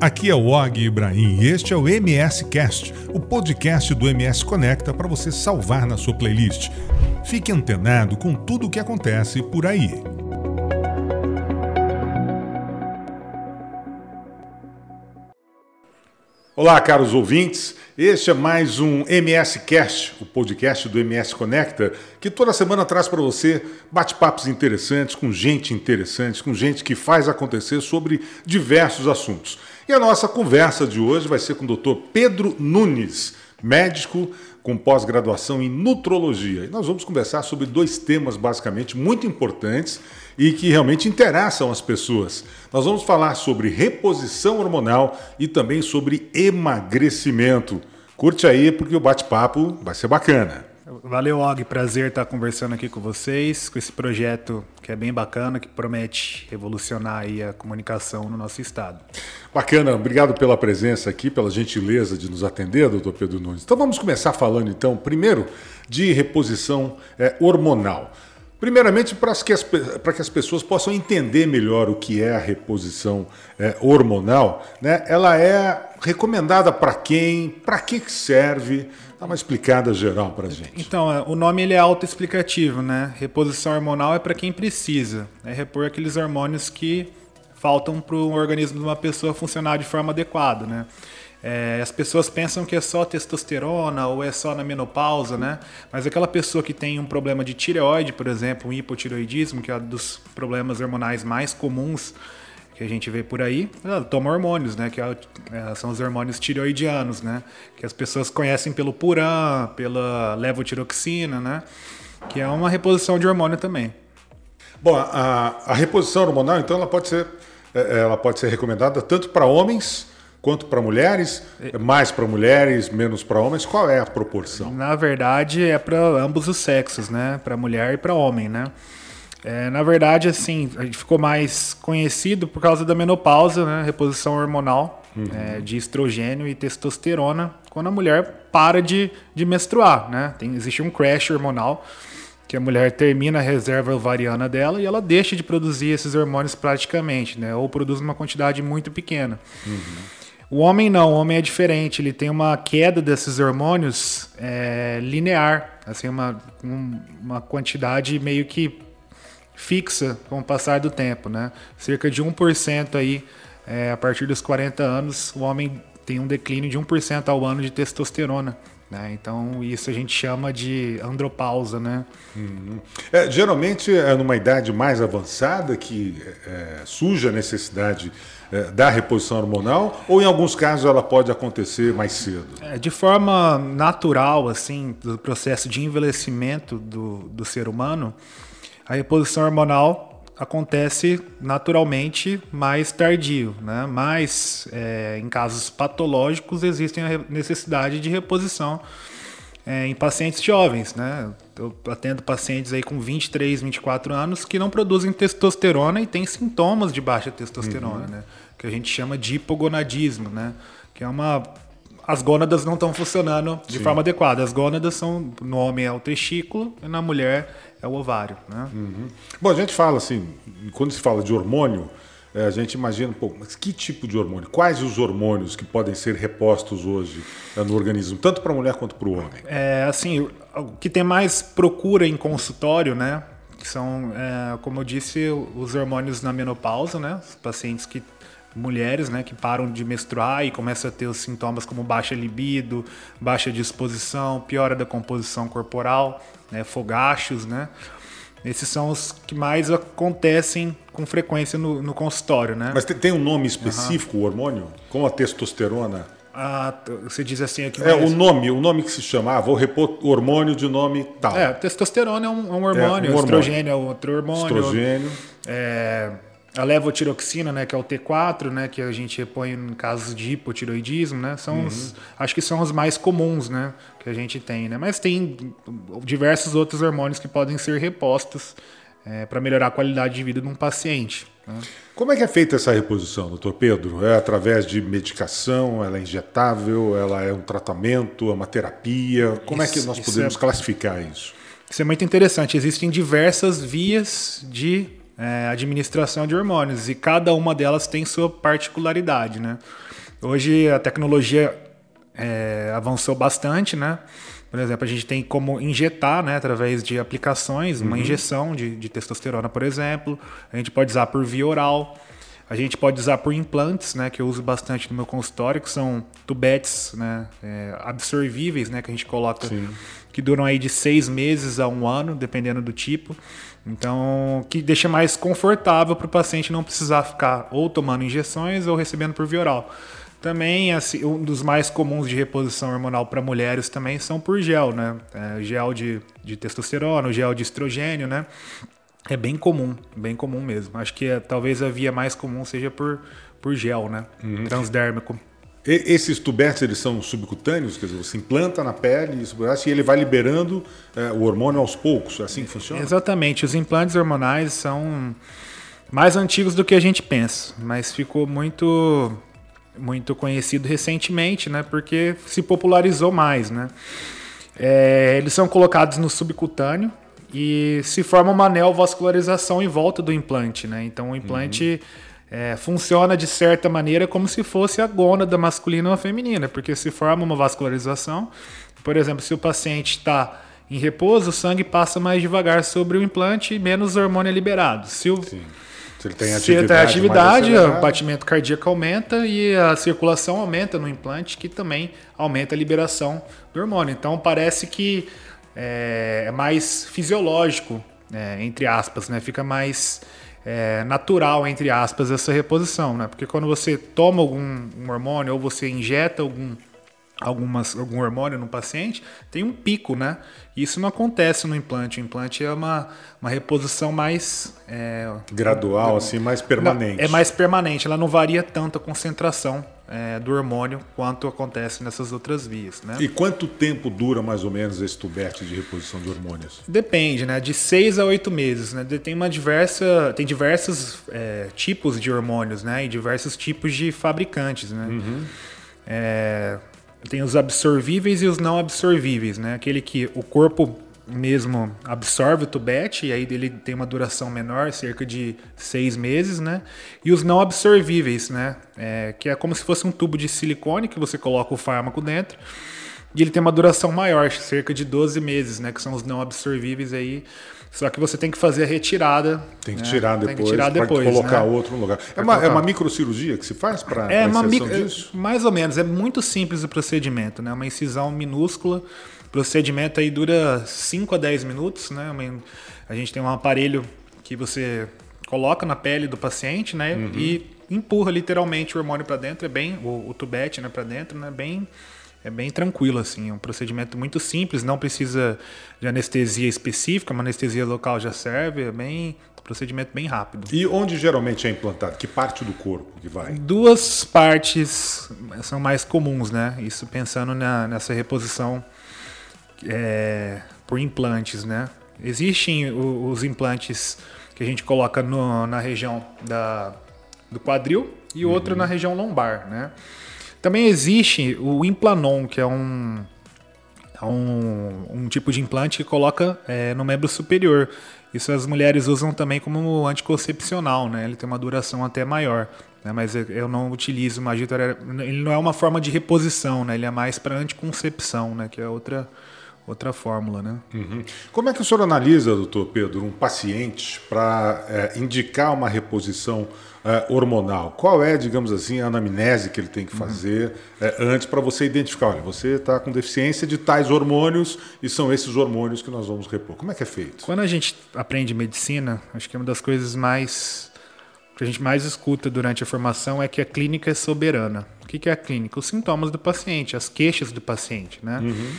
Aqui é o Og Ibrahim e este é o MS Cast, o podcast do MS Conecta para você salvar na sua playlist. Fique antenado com tudo o que acontece por aí. Olá, caros ouvintes. Este é mais um MS Cast, o podcast do MS Conecta, que toda semana traz para você bate-papos interessantes com gente interessante, com gente que faz acontecer sobre diversos assuntos. E a nossa conversa de hoje vai ser com o Dr. Pedro Nunes, médico com pós-graduação em nutrologia. E nós vamos conversar sobre dois temas basicamente muito importantes e que realmente interessam as pessoas. Nós vamos falar sobre reposição hormonal e também sobre emagrecimento. Curte aí porque o bate-papo vai ser bacana. Valeu, Og. Prazer estar conversando aqui com vocês, com esse projeto que é bem bacana, que promete revolucionar a comunicação no nosso estado. Bacana, obrigado pela presença aqui, pela gentileza de nos atender, doutor Pedro Nunes. Então vamos começar falando, então, primeiro de reposição é, hormonal. Primeiramente, para que, as, que as pessoas possam entender melhor o que é a reposição é, hormonal, né? ela é recomendada para quem, para que serve, Dá uma explicada geral para gente. Então, é, o nome ele é autoexplicativo, né? Reposição hormonal é para quem precisa. É repor aqueles hormônios que faltam para o organismo de uma pessoa funcionar de forma adequada, né? É, as pessoas pensam que é só testosterona ou é só na menopausa, né? Mas aquela pessoa que tem um problema de tireoide, por exemplo, um hipotireoidismo, que é um dos problemas hormonais mais comuns que a gente vê por aí, ela toma hormônios, né? Que é, é, são os hormônios tireoidianos, né? Que as pessoas conhecem pelo Puran, pela levotiroxina, né? Que é uma reposição de hormônio também. Bom, a, a reposição hormonal, então, ela pode ser, é, ela pode ser recomendada tanto para homens quanto para mulheres, mais para mulheres, menos para homens. Qual é a proporção? Na verdade, é para ambos os sexos, né? Para mulher e para homem, né? É, na verdade, assim, a gente ficou mais conhecido por causa da menopausa, né? Reposição hormonal uhum. é, de estrogênio e testosterona quando a mulher para de, de menstruar, né? Tem, existe um crash hormonal que a mulher termina a reserva ovariana dela e ela deixa de produzir esses hormônios praticamente, né? Ou produz uma quantidade muito pequena. Uhum. O homem não, o homem é diferente, ele tem uma queda desses hormônios é, linear, assim, uma, uma quantidade meio que fixa com o passar do tempo, né? Cerca de 1% aí, é, a partir dos 40 anos, o homem tem um declínio de 1% ao ano de testosterona. Né? Então, isso a gente chama de andropausa, né? Uhum. É, geralmente é numa idade mais avançada que é, surge a necessidade é, da reposição hormonal ou em alguns casos ela pode acontecer mais cedo? É, de forma natural, assim, do processo de envelhecimento do, do ser humano, a reposição hormonal acontece naturalmente mais tardio, né? mas é, em casos patológicos existem a necessidade de reposição é, em pacientes jovens. Né? Eu atendo pacientes aí com 23, 24 anos que não produzem testosterona e têm sintomas de baixa testosterona, uhum. né? que a gente chama de hipogonadismo, né? que é uma as gônadas não estão funcionando de Sim. forma adequada. As gônadas são, no homem é o testículo e na mulher é o ovário. Né? Uhum. Bom, a gente fala assim, quando se fala de hormônio, é, a gente imagina pouco, mas que tipo de hormônio? Quais os hormônios que podem ser repostos hoje é, no organismo, tanto para a mulher quanto para o homem? É, assim, o que tem mais procura em consultório, né? Que são, é, como eu disse, os hormônios na menopausa, né? Os pacientes que mulheres né, que param de menstruar e começam a ter os sintomas como baixa libido, baixa disposição, piora da composição corporal, né, fogachos, né? Esses são os que mais acontecem com frequência no, no consultório, né? Mas tem, tem, um nome específico uhum. o hormônio? Como a testosterona? Ah, você diz assim aqui. É, o nome, o nome que se chama, ah, vou repor hormônio de nome tal. É, testosterona é um, é um hormônio, é, um hormônio. estrogênio é outro hormônio. Estrogênio. É, a levotiroxina, né, que é o T4, né, que a gente repõe em casos de hipotiroidismo, né, são uhum. os, acho que são os mais comuns, né, que a gente tem, né, mas tem diversos outros hormônios que podem ser repostos é, para melhorar a qualidade de vida de um paciente. Né. Como é que é feita essa reposição, doutor Pedro? É através de medicação? Ela é injetável? Ela é um tratamento? É uma terapia? Como isso, é que nós podemos é, classificar isso? Isso é muito interessante. Existem diversas vias de é, administração de hormônios e cada uma delas tem sua particularidade, né? Hoje a tecnologia é, avançou bastante, né? Por exemplo, a gente tem como injetar, né, através de aplicações, uma uhum. injeção de, de, testosterona, por exemplo. A gente pode usar por via oral. A gente pode usar por implantes, né, que eu uso bastante no meu consultório, que são tubetes, né, é, absorvíveis, né, que a gente coloca, Sim. que duram aí de seis meses a um ano, dependendo do tipo. Então, que deixa mais confortável para o paciente não precisar ficar ou tomando injeções ou recebendo por via oral. Também, assim, um dos mais comuns de reposição hormonal para mulheres também são por gel, né? É, gel de, de testosterona, gel de estrogênio, né? É bem comum, bem comum mesmo. Acho que é, talvez a via mais comum seja por, por gel, né? Uhum. Transdérmico. E, esses tubetes, eles são subcutâneos? Quer dizer, você implanta na pele e ele vai liberando é, o hormônio aos poucos? É assim que funciona? Exatamente. Os implantes hormonais são mais antigos do que a gente pensa, mas ficou muito muito conhecido recentemente, né? Porque se popularizou mais, né? É, eles são colocados no subcutâneo e se forma uma neovascularização em volta do implante, né? Então o implante uhum. É, funciona de certa maneira como se fosse a gônada masculina ou feminina, porque se forma uma vascularização. Por exemplo, se o paciente está em repouso, o sangue passa mais devagar sobre o implante e menos hormônio é liberado. Se o, Sim se ele tem atividade, Se ele tem atividade o batimento cardíaco aumenta e a circulação aumenta no implante, que também aumenta a liberação do hormônio. Então parece que é, é mais fisiológico, é, entre aspas, né? Fica mais é, natural, entre aspas, essa reposição, né? Porque quando você toma algum um hormônio ou você injeta algum algumas, algum hormônio no paciente, tem um pico, né? Isso não acontece no implante. O implante é uma, uma reposição mais. É, Gradual, assim, mais permanente. é mais permanente, ela não varia tanto a concentração é, do hormônio quanto acontece nessas outras vias. Né? E quanto tempo dura mais ou menos esse tubete de reposição de hormônios? Depende, né? De seis a oito meses. Né? Tem uma diversa. Tem diversos é, tipos de hormônios, né? E diversos tipos de fabricantes. Né? Uhum. É, tem os absorvíveis e os não absorvíveis, né? Aquele que o corpo mesmo absorve o tubete e aí ele tem uma duração menor, cerca de seis meses, né? E os não absorvíveis, né? É, que é como se fosse um tubo de silicone que você coloca o fármaco dentro e ele tem uma duração maior, cerca de 12 meses, né? Que são os não absorvíveis aí. Só que você tem que fazer a retirada. Tem que né? tirar depois. Tem que tirar depois. colocar né? outro no lugar. É uma, é uma microcirurgia que se faz para é uma micro, disso? Mais ou menos. É muito simples o procedimento, né? Uma incisão minúscula. Procedimento aí dura 5 a 10 minutos, né? A gente tem um aparelho que você coloca na pele do paciente, né? Uhum. E empurra literalmente o hormônio para dentro. É bem o, o tubete, né? Para dentro, né? Bem é bem tranquilo, assim, é um procedimento muito simples, não precisa de anestesia específica, uma anestesia local já serve, é bem um procedimento bem rápido. E onde geralmente é implantado? Que parte do corpo que vai? Duas partes são mais comuns, né? Isso pensando na, nessa reposição é, por implantes, né? Existem os implantes que a gente coloca no, na região da, do quadril e uhum. outro na região lombar, né? Também existe o Implanon, que é um, é um, um tipo de implante que coloca é, no membro superior. Isso as mulheres usam também como anticoncepcional, né? Ele tem uma duração até maior. Né? Mas eu não utilizo magito. Ele não é uma forma de reposição, né? Ele é mais para anticoncepção, né? Que é outra outra fórmula, né? Uhum. Como é que o senhor analisa, doutor Pedro, um paciente para é, indicar uma reposição é, hormonal? Qual é, digamos assim, a anamnese que ele tem que fazer uhum. é, antes para você identificar, olha, você está com deficiência de tais hormônios e são esses hormônios que nós vamos repor. Como é que é feito? Quando a gente aprende medicina, acho que é uma das coisas mais que a gente mais escuta durante a formação é que a clínica é soberana. O que é a clínica? Os sintomas do paciente, as queixas do paciente, né? Uhum.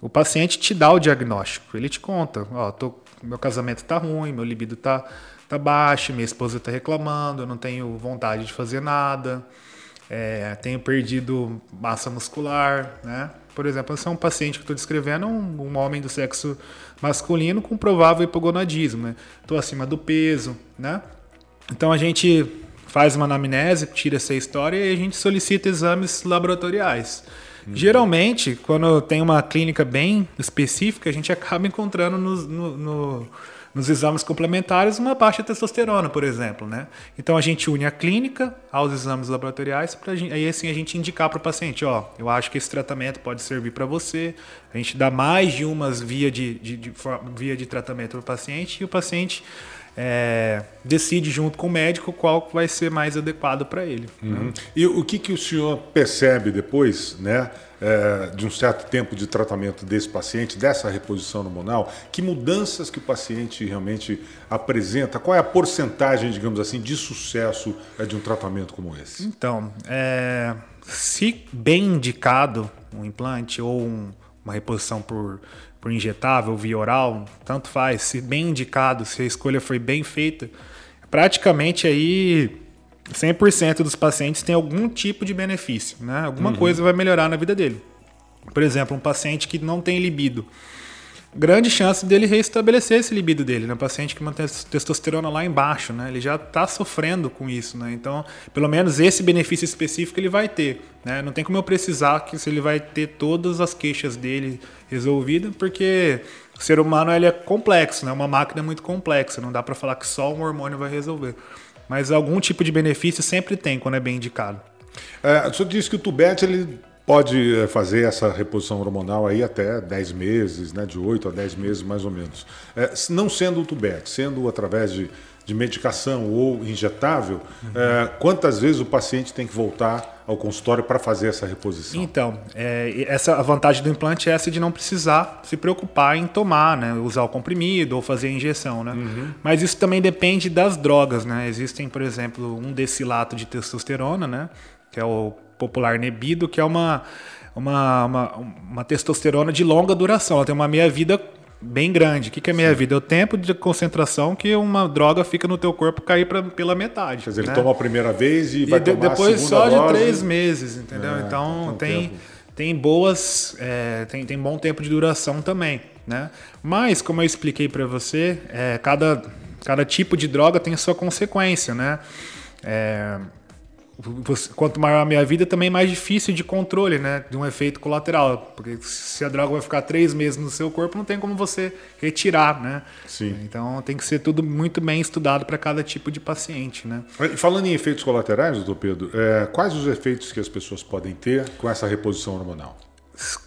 O paciente te dá o diagnóstico, ele te conta, ó, tô, meu casamento está ruim, meu libido está tá baixo, minha esposa está reclamando, eu não tenho vontade de fazer nada, é, tenho perdido massa muscular, né? Por exemplo, esse é um paciente que estou descrevendo, um, um, homem do sexo masculino com provável hipogonadismo, né? Estou acima do peso, né? Então a gente faz uma anamnese, tira essa história e a gente solicita exames laboratoriais. Geralmente, quando tem uma clínica bem específica, a gente acaba encontrando no, no, no nos exames complementares uma baixa testosterona, por exemplo, né? Então a gente une a clínica aos exames laboratoriais para aí assim a gente indicar para o paciente, ó, eu acho que esse tratamento pode servir para você. A gente dá mais de umas via de, de, de via de tratamento para o paciente e o paciente é, decide junto com o médico qual vai ser mais adequado para ele. Uhum. Né? E o que, que o senhor percebe depois, né, é, de um certo tempo de tratamento desse paciente, dessa reposição hormonal, que mudanças que o paciente realmente apresenta? Qual é a porcentagem, digamos assim, de sucesso é, de um tratamento como esse? Então, é, se bem indicado um implante ou um, uma reposição por por injetável, via oral, tanto faz, se bem indicado, se a escolha foi bem feita, praticamente aí 100% dos pacientes tem algum tipo de benefício, né? Alguma uhum. coisa vai melhorar na vida dele. Por exemplo, um paciente que não tem libido, grande chance dele restabelecer esse libido dele, né? Um paciente que mantém a testosterona lá embaixo, né? Ele já está sofrendo com isso, né? Então, pelo menos esse benefício específico ele vai ter, né? Não tem como eu precisar que se ele vai ter todas as queixas dele resolvidas, porque o ser humano ele é complexo, né? Uma máquina muito complexa, não dá para falar que só um hormônio vai resolver. Mas algum tipo de benefício sempre tem quando é bem indicado. É, o senhor disse que o tubete ele pode eh, fazer essa reposição hormonal aí até 10 meses, né, de 8 a 10 meses mais ou menos. É, não sendo o tubete, sendo através de, de medicação ou injetável, uhum. é, quantas vezes o paciente tem que voltar ao consultório para fazer essa reposição? Então, é, essa, a vantagem do implante é essa de não precisar se preocupar em tomar, né, usar o comprimido ou fazer a injeção. Né? Uhum. Mas isso também depende das drogas. Né? Existem, por exemplo, um decilato de testosterona, né, que é o popular Nebido, que é uma, uma, uma, uma testosterona de longa duração. Ela tem uma meia-vida bem grande. O que, que é meia-vida? É o tempo de concentração que uma droga fica no teu corpo cair pra, pela metade. Quer dizer, né? ele toma a primeira vez e, e vai de, tomar depois a só dose. de três meses, entendeu? É, então tem, tem boas, é, tem, tem bom tempo de duração também, né? Mas como eu expliquei para você, é, cada, cada tipo de droga tem a sua consequência, né? É, quanto maior a minha vida, também mais difícil de controle, né? De um efeito colateral. Porque se a droga vai ficar três meses no seu corpo, não tem como você retirar, né? Sim. Então tem que ser tudo muito bem estudado para cada tipo de paciente, né? Falando em efeitos colaterais, doutor Pedro, é, quais os efeitos que as pessoas podem ter com essa reposição hormonal?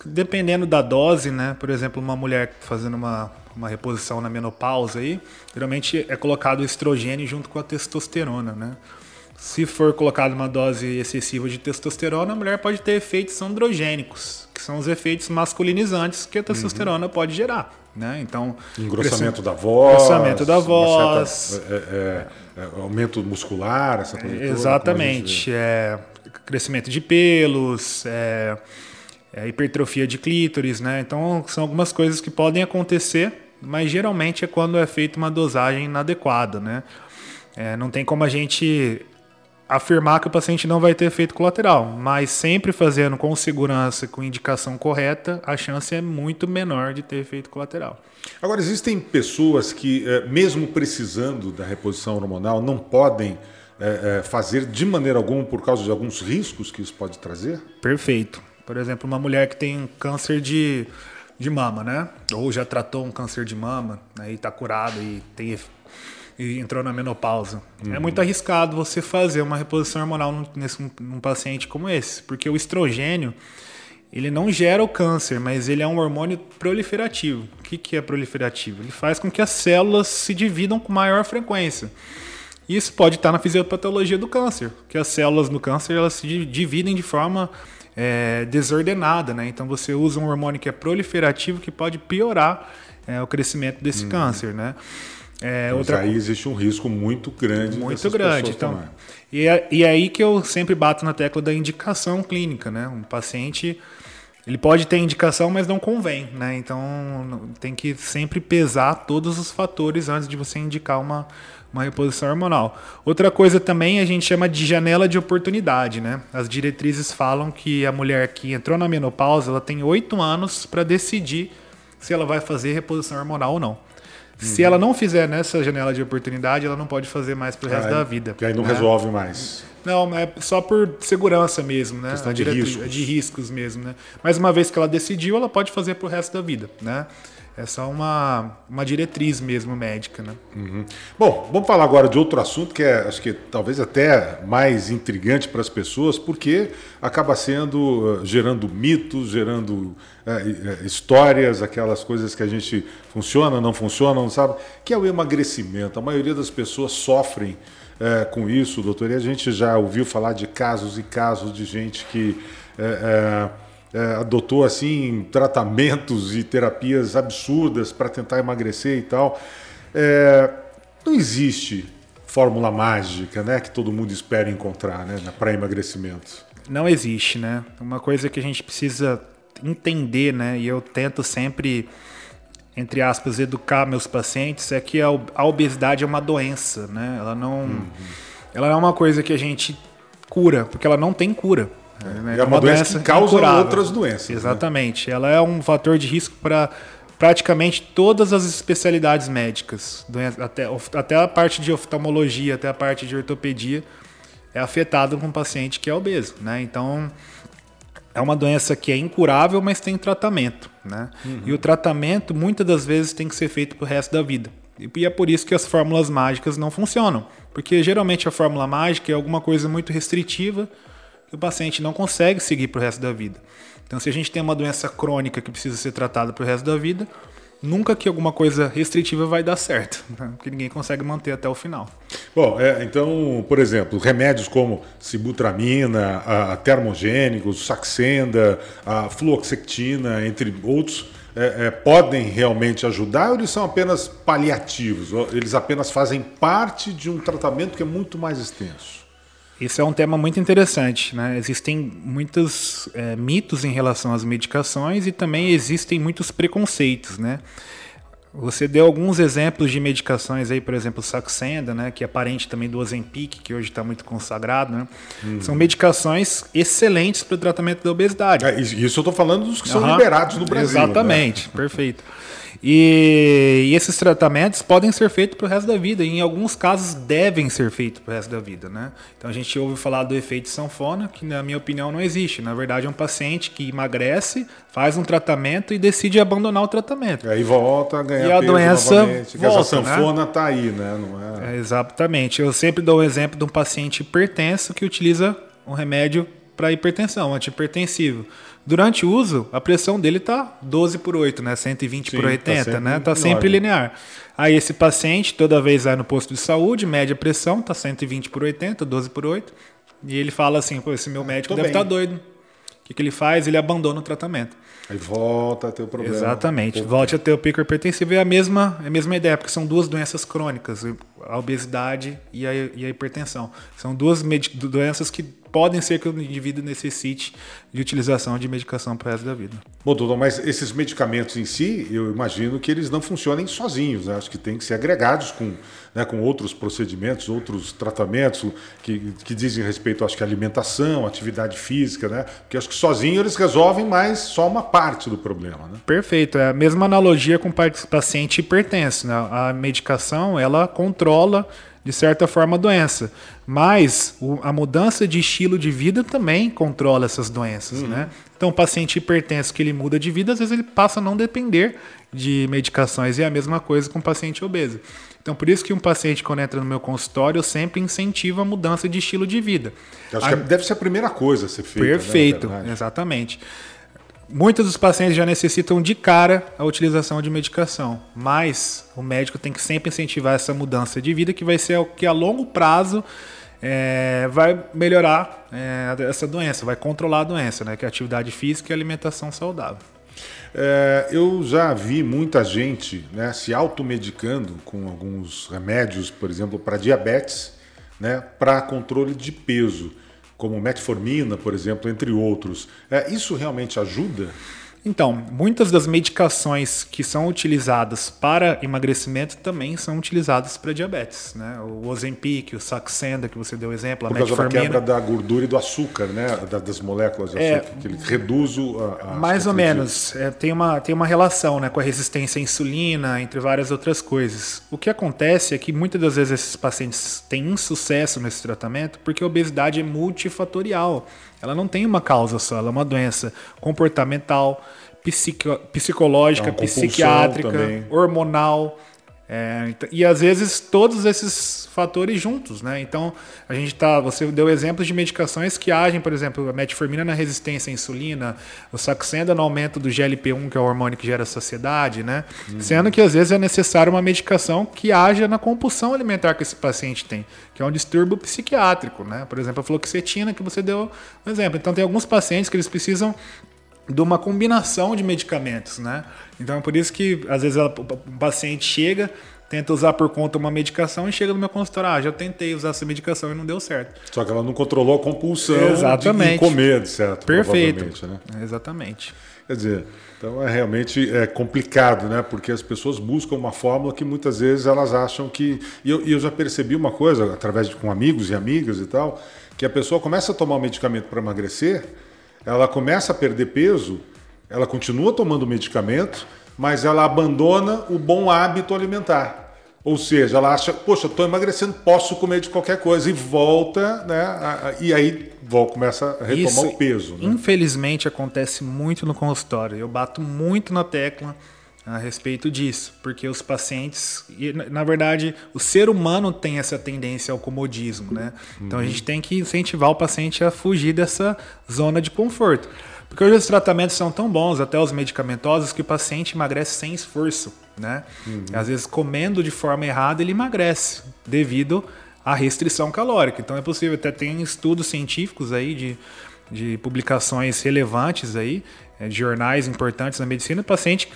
Dependendo da dose, né? Por exemplo, uma mulher fazendo uma, uma reposição na menopausa aí, geralmente é colocado o estrogênio junto com a testosterona, né? Se for colocada uma dose excessiva de testosterona, a mulher pode ter efeitos androgênicos, que são os efeitos masculinizantes que a testosterona uhum. pode gerar. Né? Então, engrossamento da voz, engrossamento da voz, certa, é, é, é, aumento muscular, essa coisa Exatamente, é, crescimento de pelos, é, é, hipertrofia de clítoris, né? Então são algumas coisas que podem acontecer, mas geralmente é quando é feita uma dosagem inadequada, né? É, não tem como a gente afirmar que o paciente não vai ter efeito colateral, mas sempre fazendo com segurança, com indicação correta, a chance é muito menor de ter efeito colateral. Agora, existem pessoas que, eh, mesmo precisando da reposição hormonal, não podem é, é, fazer de maneira alguma por causa de alguns riscos que isso pode trazer? Perfeito. Por exemplo, uma mulher que tem câncer de, de mama, né? Ou já tratou um câncer de mama, aí né? está curado e tem e entrou na menopausa. É uhum. É muito arriscado você fazer uma reposição hormonal num, nesse, num paciente como esse, porque o estrogênio ele não gera o câncer, mas ele é um hormônio proliferativo. O que, que é proliferativo? Ele faz com que as células se dividam com maior frequência. Isso pode estar na fisiopatologia do câncer, que as células no câncer elas se dividem de forma é, desordenada, né? Então você usa um hormônio que é proliferativo que pode piorar é, o crescimento desse uhum. câncer, né? É, outra... aí existe um risco muito grande. Muito grande. Então, e, é, e é aí que eu sempre bato na tecla da indicação clínica, né? Um paciente ele pode ter indicação, mas não convém, né? Então tem que sempre pesar todos os fatores antes de você indicar uma, uma reposição hormonal. Outra coisa também a gente chama de janela de oportunidade, né? As diretrizes falam que a mulher que entrou na menopausa ela tem oito anos para decidir se ela vai fazer reposição hormonal ou não. Se ela não fizer nessa janela de oportunidade, ela não pode fazer mais pro resto da vida. Que aí não né? resolve mais. Não, é só por segurança mesmo, né? Questão de riscos. De riscos mesmo, né? Mas uma vez que ela decidiu, ela pode fazer pro resto da vida, né? É só uma, uma diretriz mesmo médica, né? Uhum. Bom, vamos falar agora de outro assunto que é, acho que talvez até mais intrigante para as pessoas, porque acaba sendo, uh, gerando mitos, gerando uh, histórias, aquelas coisas que a gente funciona, não funciona, não sabe, que é o emagrecimento. A maioria das pessoas sofrem uh, com isso, doutor, e a gente já ouviu falar de casos e casos de gente que é, adotou assim tratamentos e terapias absurdas para tentar emagrecer e tal. É, não existe fórmula mágica, né, que todo mundo espera encontrar, né, para emagrecimento. Não existe, né? Uma coisa que a gente precisa entender, né, e eu tento sempre entre aspas educar meus pacientes é que a obesidade é uma doença, né? Ela não uhum. ela não é uma coisa que a gente cura, porque ela não tem cura. É, né? é uma, uma doença, doença, que causa incurável. outras doenças. Né? Exatamente. Né? Ela é um fator de risco para praticamente todas as especialidades médicas, até, até a parte de oftalmologia, até a parte de ortopedia, é afetada com um paciente que é obeso, né? Então, é uma doença que é incurável, mas tem tratamento, né? Uhum. E o tratamento, muitas das vezes, tem que ser feito pro resto da vida. E é por isso que as fórmulas mágicas não funcionam. Porque geralmente a fórmula mágica é alguma coisa muito restritiva, o paciente não consegue seguir para o resto da vida. Então, se a gente tem uma doença crônica que precisa ser tratada para o resto da vida, nunca que alguma coisa restritiva vai dar certo, né? porque ninguém consegue manter até o final. Bom, é, então, por exemplo, remédios como sibutramina, a, a termogênicos, saxenda, a fluoxetina, entre outros, é, é, podem realmente ajudar ou eles são apenas paliativos? Eles apenas fazem parte de um tratamento que é muito mais extenso? Esse é um tema muito interessante. Né? Existem muitos é, mitos em relação às medicações e também existem muitos preconceitos. Né? Você deu alguns exemplos de medicações aí, por exemplo, Saxenda, né, que é parente também do Ozempic, que hoje está muito consagrado, né? Uhum. São medicações excelentes para o tratamento da obesidade. É, isso eu estou falando dos que uhum. são liberados no Brasil. Né? Exatamente, né? perfeito. E, e, esses tratamentos podem ser feitos para o resto da vida, e em alguns casos devem ser feitos para o resto da vida. Né? Então a gente ouve falar do efeito sanfona, que na minha opinião não existe. Na verdade, é um paciente que emagrece, faz um tratamento e decide abandonar o tratamento. E aí volta a ganhar e a peso doença novamente. Volta, essa né? sanfona está né? aí, né? Não é... é... Exatamente. Eu sempre dou o exemplo de um paciente hipertenso que utiliza um remédio para hipertensão, antihipertensivo. Durante o uso, a pressão dele está 12 por 8, né? 120 Sim, por 80, tá né? Tá sempre linear. Aí esse paciente toda vez vai no posto de saúde, mede a pressão, tá 120 por 80, 12 por 8, e ele fala assim, pô, esse meu médico deve estar tá doido. O que, que ele faz? Ele abandona o tratamento. Aí volta a ter o problema. Exatamente. Volte a ter o pico hipertensivo. É a mesma, é a mesma ideia, porque são duas doenças crônicas, a obesidade e a, e a hipertensão. São duas doenças que podem ser que o indivíduo necessite de utilização de medicação para o resto da vida. Bom, doutor, mas esses medicamentos em si, eu imagino que eles não funcionem sozinhos, né? acho que tem que ser agregados com, né, com outros procedimentos, outros tratamentos que, que dizem respeito, acho que à alimentação, atividade física, né? Porque acho que sozinho eles resolvem mais só uma parte do problema, né? Perfeito, é a mesma analogia com paciente hipertenso, né? A medicação, ela controla de certa forma, a doença. Mas o, a mudança de estilo de vida também controla essas doenças, uhum. né? Então, o paciente hipertenso que ele muda de vida, às vezes ele passa a não depender de medicações. E é a mesma coisa com o paciente obeso. Então, por isso que um paciente, quando entra no meu consultório, eu sempre incentivo a mudança de estilo de vida. Acho a... que deve ser a primeira coisa a ser feita. Né, Perfeito, né, exatamente. Muitos dos pacientes já necessitam de cara a utilização de medicação, mas o médico tem que sempre incentivar essa mudança de vida, que vai ser o que a longo prazo é, vai melhorar é, essa doença, vai controlar a doença, né? Que é atividade física e alimentação saudável. É, eu já vi muita gente né, se automedicando com alguns remédios, por exemplo, para diabetes, né, para controle de peso como metformina, por exemplo, entre outros. É, isso realmente ajuda? Então, muitas das medicações que são utilizadas para emagrecimento também são utilizadas para diabetes, né? O Ozempic, o Saxenda, que você deu exemplo, a Por causa metformina. da quebra da gordura e do açúcar, né? Das moléculas de é, açúcar, que ele reduz o... A, a mais ou menos. É, tem, uma, tem uma relação né, com a resistência à insulina, entre várias outras coisas. O que acontece é que muitas das vezes esses pacientes têm insucesso nesse tratamento porque a obesidade é multifatorial. Ela não tem uma causa só, ela é uma doença comportamental, psico, psicológica, É psiquiátrica, também. hormonal. É, ent- e às vezes todos esses fatores juntos, né? Então a gente tá. Você deu exemplos de medicações que agem, por exemplo, a metformina na resistência à insulina, o Saxenda no aumento do GLP-1, que é o hormônio que gera saciedade, né? Sendo que às vezes é necessário uma medicação que haja na compulsão alimentar que esse paciente tem, que é um distúrbio psiquiátrico, né? Por exemplo, a fluoxetina que você deu um exemplo. Então tem alguns pacientes que eles precisam de uma combinação de medicamentos, né? Então é por isso que às vezes ela- o paciente chega, tenta usar por conta uma medicação e chega no meu consultório, ah, já tentei usar essa medicação e não deu certo. Só que ela não controlou a compulsão de Exatamente. comer, certo? Perfeito. Né? Exatamente. Quer dizer, então é realmente é complicado, né? Porque as pessoas buscam uma fórmula que muitas vezes elas acham que. E eu, eu já percebi uma coisa, através de com amigos e amigas e tal, que a pessoa começa a tomar um medicamento para emagrecer, ela começa a perder peso, ela continua tomando medicamento, mas ela abandona o bom hábito alimentar. Ou seja, ela acha, poxa, estou emagrecendo, posso comer de qualquer coisa, e volta, né? a- a- e aí volta, começa a retomar o peso. Né? infelizmente, acontece muito no consultório. Eu bato muito na tecla a respeito disso, porque os pacientes, e, na- verdade, o ser humano tem essa tendência ao comodismo, né? Então a gente tem que incentivar o paciente a fugir dessa zona de conforto. Porque hoje os tratamentos são tão bons, até os medicamentosos, que o paciente emagrece sem esforço, né? Às vezes comendo de forma errada ele emagrece devido à restrição calórica. Então é possível, até tem estudos científicos aí de, de publicações relevantes aí, eh, de jornais importantes na medicina, paciente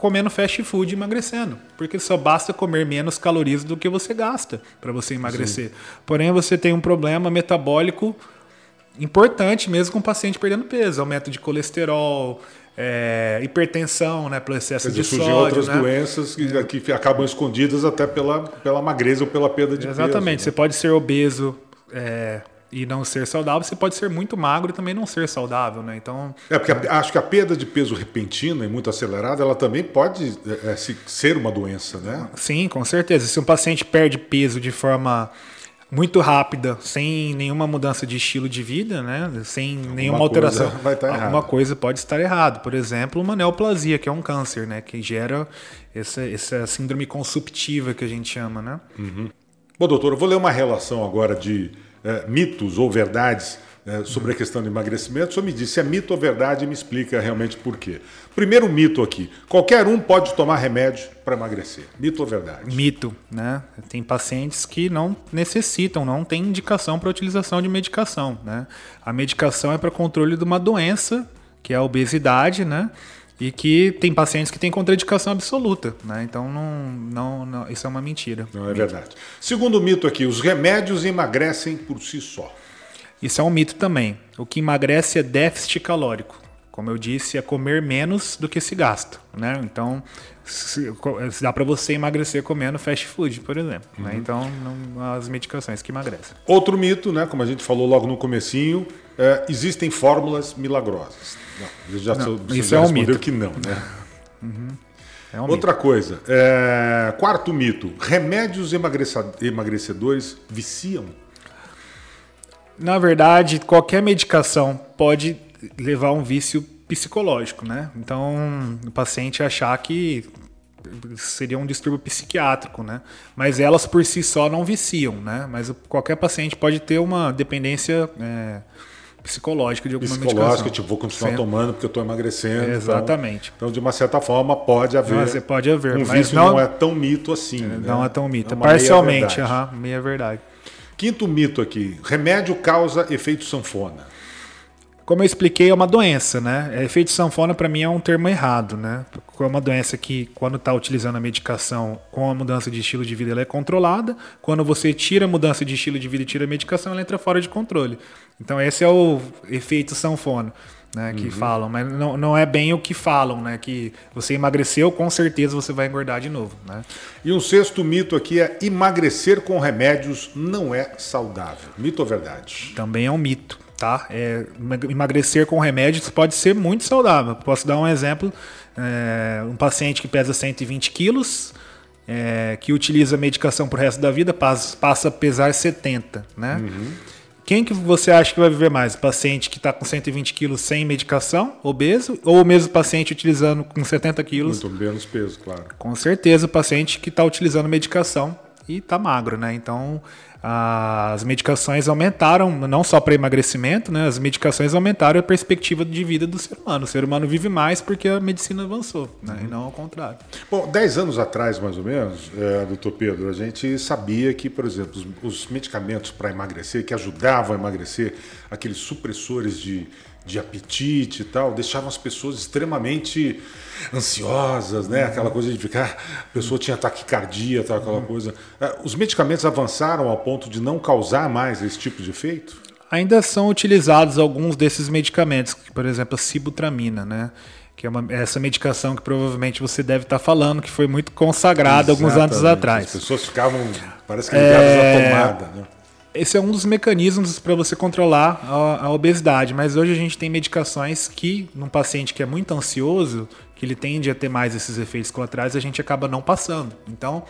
comendo fast food e emagrecendo, porque só basta comer menos calorias do que você gasta para você emagrecer. Porém, você tem um problema metabólico importante mesmo com o paciente perdendo peso, aumento de colesterol, é, hipertensão, né, pelo excesso dizer, de surgem sódio, outras né? doenças que, que acabam escondidas até pela, pela magreza ou pela perda de Exatamente. peso. Você pode ser obeso é, e não ser saudável, você pode ser muito magro e também não ser saudável, né? Então, É, porque a- acho que a perda de peso repentina e muito acelerada, ela também pode é, é, se- ser uma doença, né? sim, com certeza. Se um paciente perde peso de forma muito rápida, sem nenhuma mudança de estilo de vida, né? Sem nenhuma coisa alteração, vai estar alguma coisa pode estar errado. Por exemplo, uma neoplasia, que é um câncer, né? Que gera essa, essa síndrome consumptiva que a gente chama, né? Bom, doutor, eu vou ler uma relação agora de é, mitos ou verdades é, sobre a questão do emagrecimento. Senhor me disse se é mito ou verdade e me explica realmente por quê. Primeiro mito aqui: qualquer um pode tomar remédio para emagrecer. Mito ou verdade? Mito, né? Tem pacientes que não necessitam, não tem indicação para utilização de medicação, né? A medicação é para controle de uma doença, que é a obesidade, né? E que tem pacientes que têm contraindicação absoluta, né? Então não, não, não isso é uma mentira. Não é verdade. Segundo mito aqui: os remédios emagrecem por si só. Isso é um mito também. O que emagrece é déficit calórico. Como eu disse, é comer menos do que se gasta, né? Então, se- se dá para você emagrecer comendo fast food, por exemplo. né? Então, não, as medicações que emagrecem. Outro mito, né, como a gente falou logo no comecinho, é, existem fórmulas milagrosas. Não, já, Não, isso já é um mito. que não, né? É um Outra coisa, é, quarto mito, remédios emagrecedores viciam? Na verdade, qualquer medicação pode levar a um vício psicológico, né? Então, o paciente achar que seria um distúrbio psiquiátrico, né? Mas elas por si só não viciam, né? Mas qualquer paciente pode ter uma dependência é, psicológica de alguma Psicológica, medicação. tipo, vou continuar Sim. tomando porque eu estou emagrecendo. então- Exatamente. Então, de uma certa forma, pode haver. Não, você pode haver, um mas vício não- não, é tão mito assim. Não né? é tão mito. É uma meia Parcialmente, verdade. meia verdade. Quinto mito aqui, remédio causa efeito sanfona. Como eu expliquei, é uma doença, né? É, Efeito sanfona para mim é um termo errado, né? É uma doença que, quando está utilizando a medicação com a mudança de estilo de vida, ela é controlada. Quando você tira a mudança de estilo de vida e tira a medicação, ela entra fora de controle. Então esse é o efeito sanfona, né? Que falam, mas não, não é bem o que falam, né? Que você emagreceu, com certeza você vai engordar de novo, né? E um sexto mito aqui é emagrecer com remédios não é saudável. Mito ou verdade? também é um mito, tá? É, emagrecer com remédios pode ser muito saudável. Posso dar um exemplo: é, um paciente que pesa 120 quilos, é, que utiliza medicação pro resto da vida, passa, passa a pesar 70, né? quem que você acha que vai viver mais? O paciente que está com 120 quilos sem medicação, obeso, ou o mesmo paciente utilizando com 70 quilos? Muito menos peso, claro. Com certeza o paciente que está utilizando medicação e está magro, né? Então as medicações aumentaram, não só para emagrecimento, né? As medicações aumentaram a perspectiva de vida do ser humano. O ser humano vive mais porque a medicina avançou, né? E não ao contrário. Bom, 10 anos atrás, mais ou menos, é, doutor Pedro, a gente sabia que, por exemplo, os, os medicamentos para emagrecer, que ajudavam a emagrecer, aqueles supressores de, de apetite e tal, deixavam as pessoas extremamente ansiosas, né? Aquela coisa de ficar, a pessoa tinha taquicardia, tal, aquela coisa. É, os medicamentos avançaram ao ponto de não causar mais esse tipo de efeito? Ainda são utilizados alguns desses medicamentos, por exemplo, a sibutramina, né? Que é uma, essa medicação que provavelmente você deve estar falando, que foi muito consagrada Exatamente. alguns anos atrás. As pessoas ficavam, parece que ligadas é... à tomada, né? Esse é um dos mecanismos para você controlar a, a, obesidade, mas hoje a gente tem medicações que, num paciente que é muito ansioso, que ele tende a ter mais esses efeitos colaterais, a gente acaba não passando. Então,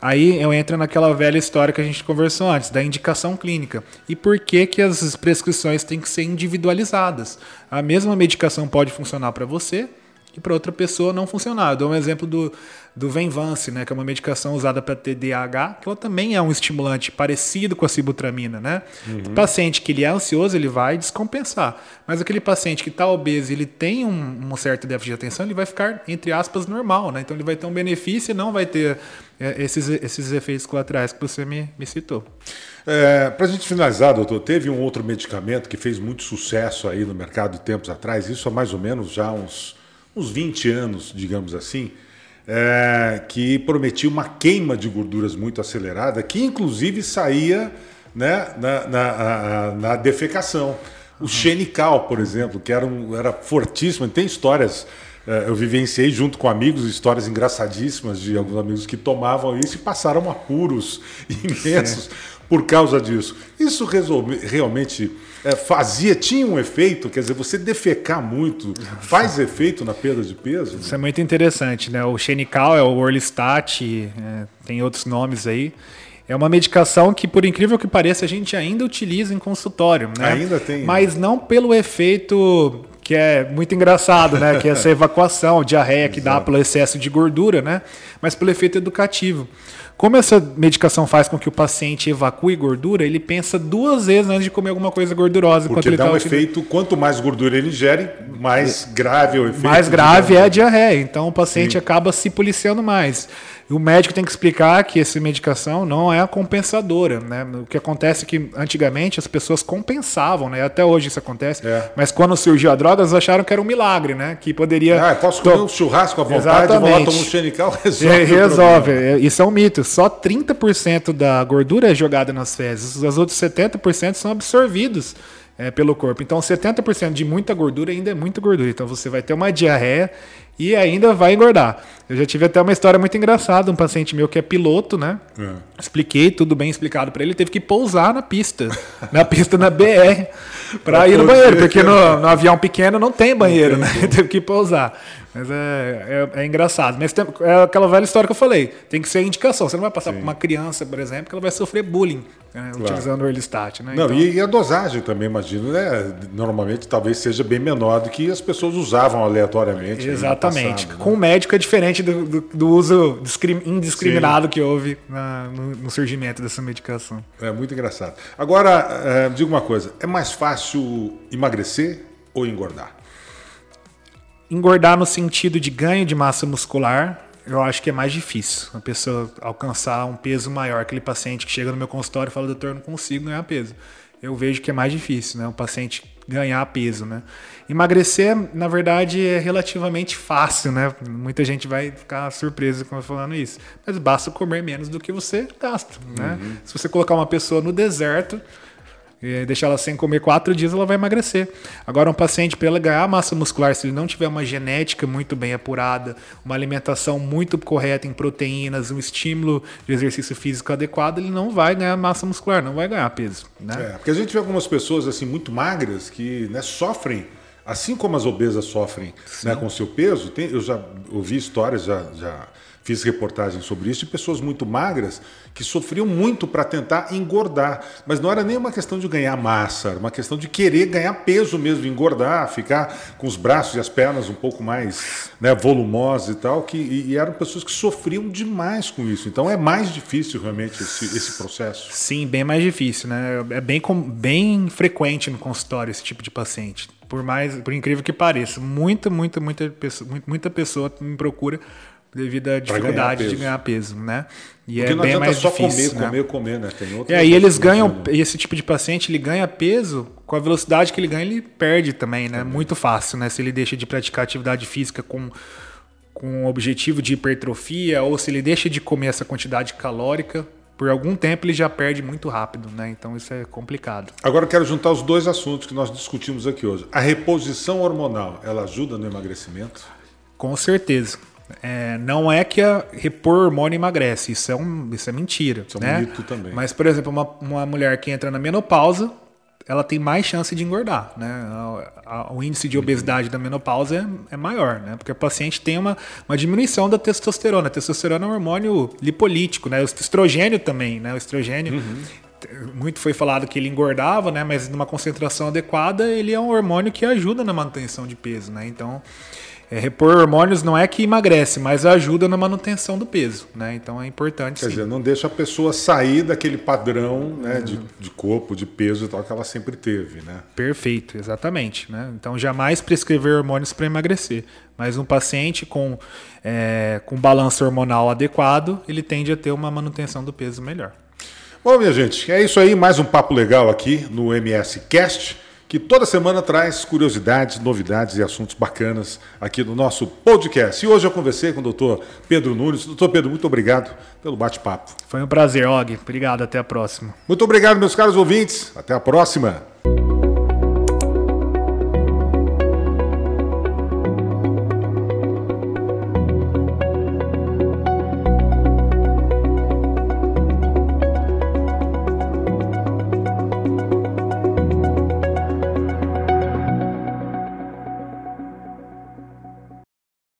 aí eu entro naquela velha história que a gente conversou antes, da indicação clínica. E por que, que as prescrições têm que ser individualizadas? A mesma medicação pode funcionar para você, e para outra pessoa não funcionar. Eu dou um exemplo do, do Venvance, né, que é uma medicação usada para TDAH, que ela também é um estimulante parecido com a sibutramina. Né? Uhum. O paciente que ele é ansioso, ele vai descompensar. Mas aquele paciente que está obeso ele tem um, um certo déficit de atenção, ele vai ficar, entre aspas, normal. Né? Então ele vai ter um benefício e não vai ter é, esses, esses efeitos colaterais que você me, me citou. É, Para a gente finalizar, doutor, teve um outro medicamento que fez muito sucesso aí no mercado tempos atrás, isso há mais ou menos já uns uns 20 anos, digamos assim, é, que prometia uma queima de gorduras muito acelerada, que inclusive saía né, na, na, na defecação. O uhum. xenical, por exemplo, que era, um, era fortíssimo, tem histórias é, eu vivenciei junto com amigos histórias engraçadíssimas de alguns amigos que tomavam isso e passaram apuros imensos por causa disso. Isso resolve, realmente é, fazia, tinha um efeito, quer dizer, você defecar muito faz efeito na perda de peso? Isso é muito interessante, né? O Xenical é o Orlistat, é, tem outros nomes aí. É uma medicação que, por incrível que pareça, a gente ainda utiliza em consultório, né? Ainda tem. Mas não pelo efeito que é muito engraçado, né? Que é essa evacuação, diarreia que dá pelo excesso de gordura, né? Mas pelo efeito educativo. Como essa medicação faz com que o paciente evacue gordura, ele pensa duas vezes antes de comer alguma coisa gordurosa. Porque dá um efeito, quanto mais gordura ele ingere, mais grave é o efeito. Mais grave é a diarreia. Então o paciente Sim. acaba se policiando mais. E o médico tem que explicar que essa medicação não é a compensadora, né? O que acontece é que antigamente as pessoas compensavam, né? Até hoje isso acontece. É. Mas quando surgiu a droga, eles acharam que era um milagre, né? Que poderia. Ah, posso comer um churrasco à vontade, Exatamente. vou lá tomar um xenical, resolve. resolve. Isso é um mito. Só 30% da gordura é jogada nas fezes. Os outros 70% são absorvidos é, pelo corpo. Então, 70% de muita gordura ainda é muita gordura. Então, você vai ter uma diarreia e ainda vai engordar. Eu já tive até uma história muito engraçada, um paciente meu que é piloto, né? É. Expliquei tudo bem explicado para ele, ele teve que pousar na pista, na pista na BR, para ir no banheiro, porque no, no, avião pequeno não tem banheiro, não tem né? Teve que pousar. Mas é, é, é engraçado. Mas tem, é aquela velha história que eu falei. Tem que ser indicação. Você não vai passar para uma criança, por exemplo, que ela vai sofrer bullying né, claro. utilizando o Earlystat. Né? Não, então... e, a dosagem também, imagino, né? Normalmente talvez seja bem menor do que as pessoas usavam aleatoriamente. Exatamente. Passado, né? Com o médico é diferente do, do, do uso indiscriminado Sim. que houve na, no, no, surgimento dessa medicação. É muito engraçado. Agora, é, diga uma coisa: é mais fácil emagrecer ou engordar? Engordar no sentido de ganho de massa muscular, eu acho que é mais difícil. A pessoa alcançar um peso maior. Aquele paciente que chega no meu consultório e fala, doutor, eu não consigo ganhar peso. Eu vejo que é mais difícil, né? O paciente ganhar peso, né? Emagrecer, na verdade, é relativamente fácil, né? Muita gente vai ficar surpresa quando eu falando isso. Mas basta comer menos do que você gasta, né? Uhum. Se você colocar uma pessoa no deserto, e deixar ela sem comer quatro dias, ela vai emagrecer. Agora, um paciente, para ela ganhar massa muscular, se ele não tiver uma genética muito bem apurada, uma alimentação muito correta em proteínas, um estímulo de exercício físico adequado, ele não vai ganhar massa muscular, não vai ganhar peso. Né? É, porque a gente vê algumas pessoas assim muito magras que né, sofrem assim como as obesas sofrem né, com seu peso, tem, eu já ouvi histórias, já, já fiz reportagens sobre isso, de pessoas muito magras que sofriam muito para tentar engordar. Mas não era nem uma questão de ganhar massa, era uma questão de querer ganhar peso mesmo, engordar, ficar com os braços e as pernas um pouco mais né, volumosos e tal. Que, e, e eram pessoas que sofriam demais com isso. Então é mais difícil realmente esse, esse processo. Sim, bem mais difícil, né? É bem, bem frequente no consultório esse tipo de paciente. Por mais, por incrível que pareça, muita, muita, muita muita pessoa me procura devido à dificuldade ganhar de ganhar peso, né? E Porque é bem mais só difícil, comer, né? comer, comer, né? Tem e aí eles ganham, né? esse tipo de paciente, ele ganha peso, com a velocidade que ele ganha, ele perde também, né? Também. Muito fácil, né? Se ele deixa de praticar atividade física com com o objetivo de hipertrofia ou se ele deixa de comer essa quantidade calórica, por algum tempo ele já perde muito rápido, né? Então isso é complicado. Agora eu quero juntar os dois assuntos que nós discutimos aqui hoje. A reposição hormonal, ela ajuda no emagrecimento? Com certeza. É, não é que a repor hormônio emagrece, isso é, um, isso é mentira. Isso né? é um mito também. Mas, por exemplo, uma, uma mulher que entra na menopausa, ela tem mais chance de engordar, né? O índice de obesidade da menopausa é, é, maior, né? Porque o paciente tem uma, uma diminuição da testosterona. A testosterona é um hormônio lipolítico, né? O estrogênio também, né? O estrogênio uhum muito foi falado que ele engordava, né? Mas numa concentração adequada, ele é um hormônio que ajuda na manutenção de peso, né? Então, é, repor hormônios não é que emagrece, mas ajuda na manutenção do peso, né? Então é importante. Quer sim. dizer, não deixa a pessoa sair daquele padrão né, de, de, corpo, de peso e tal que ela sempre teve, né? Perfeito, exatamente. Né? Então jamais prescrever hormônios para emagrecer. Mas um paciente com, é, com balanço hormonal adequado, ele tende a ter uma manutenção do peso melhor. Bom, minha gente, é isso aí. Mais um papo legal aqui no MS Cast que toda semana traz curiosidades, novidades e assuntos bacanas aqui no nosso podcast. E hoje eu conversei com o doutor Pedro Nunes. Doutor Pedro, muito obrigado pelo bate-papo. Foi um prazer, Og. Obrigado, até a próxima. Muito obrigado, meus caros ouvintes. Até a próxima.